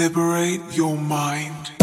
Liberate your mind.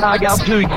That? Yeah, learn to knock out too, you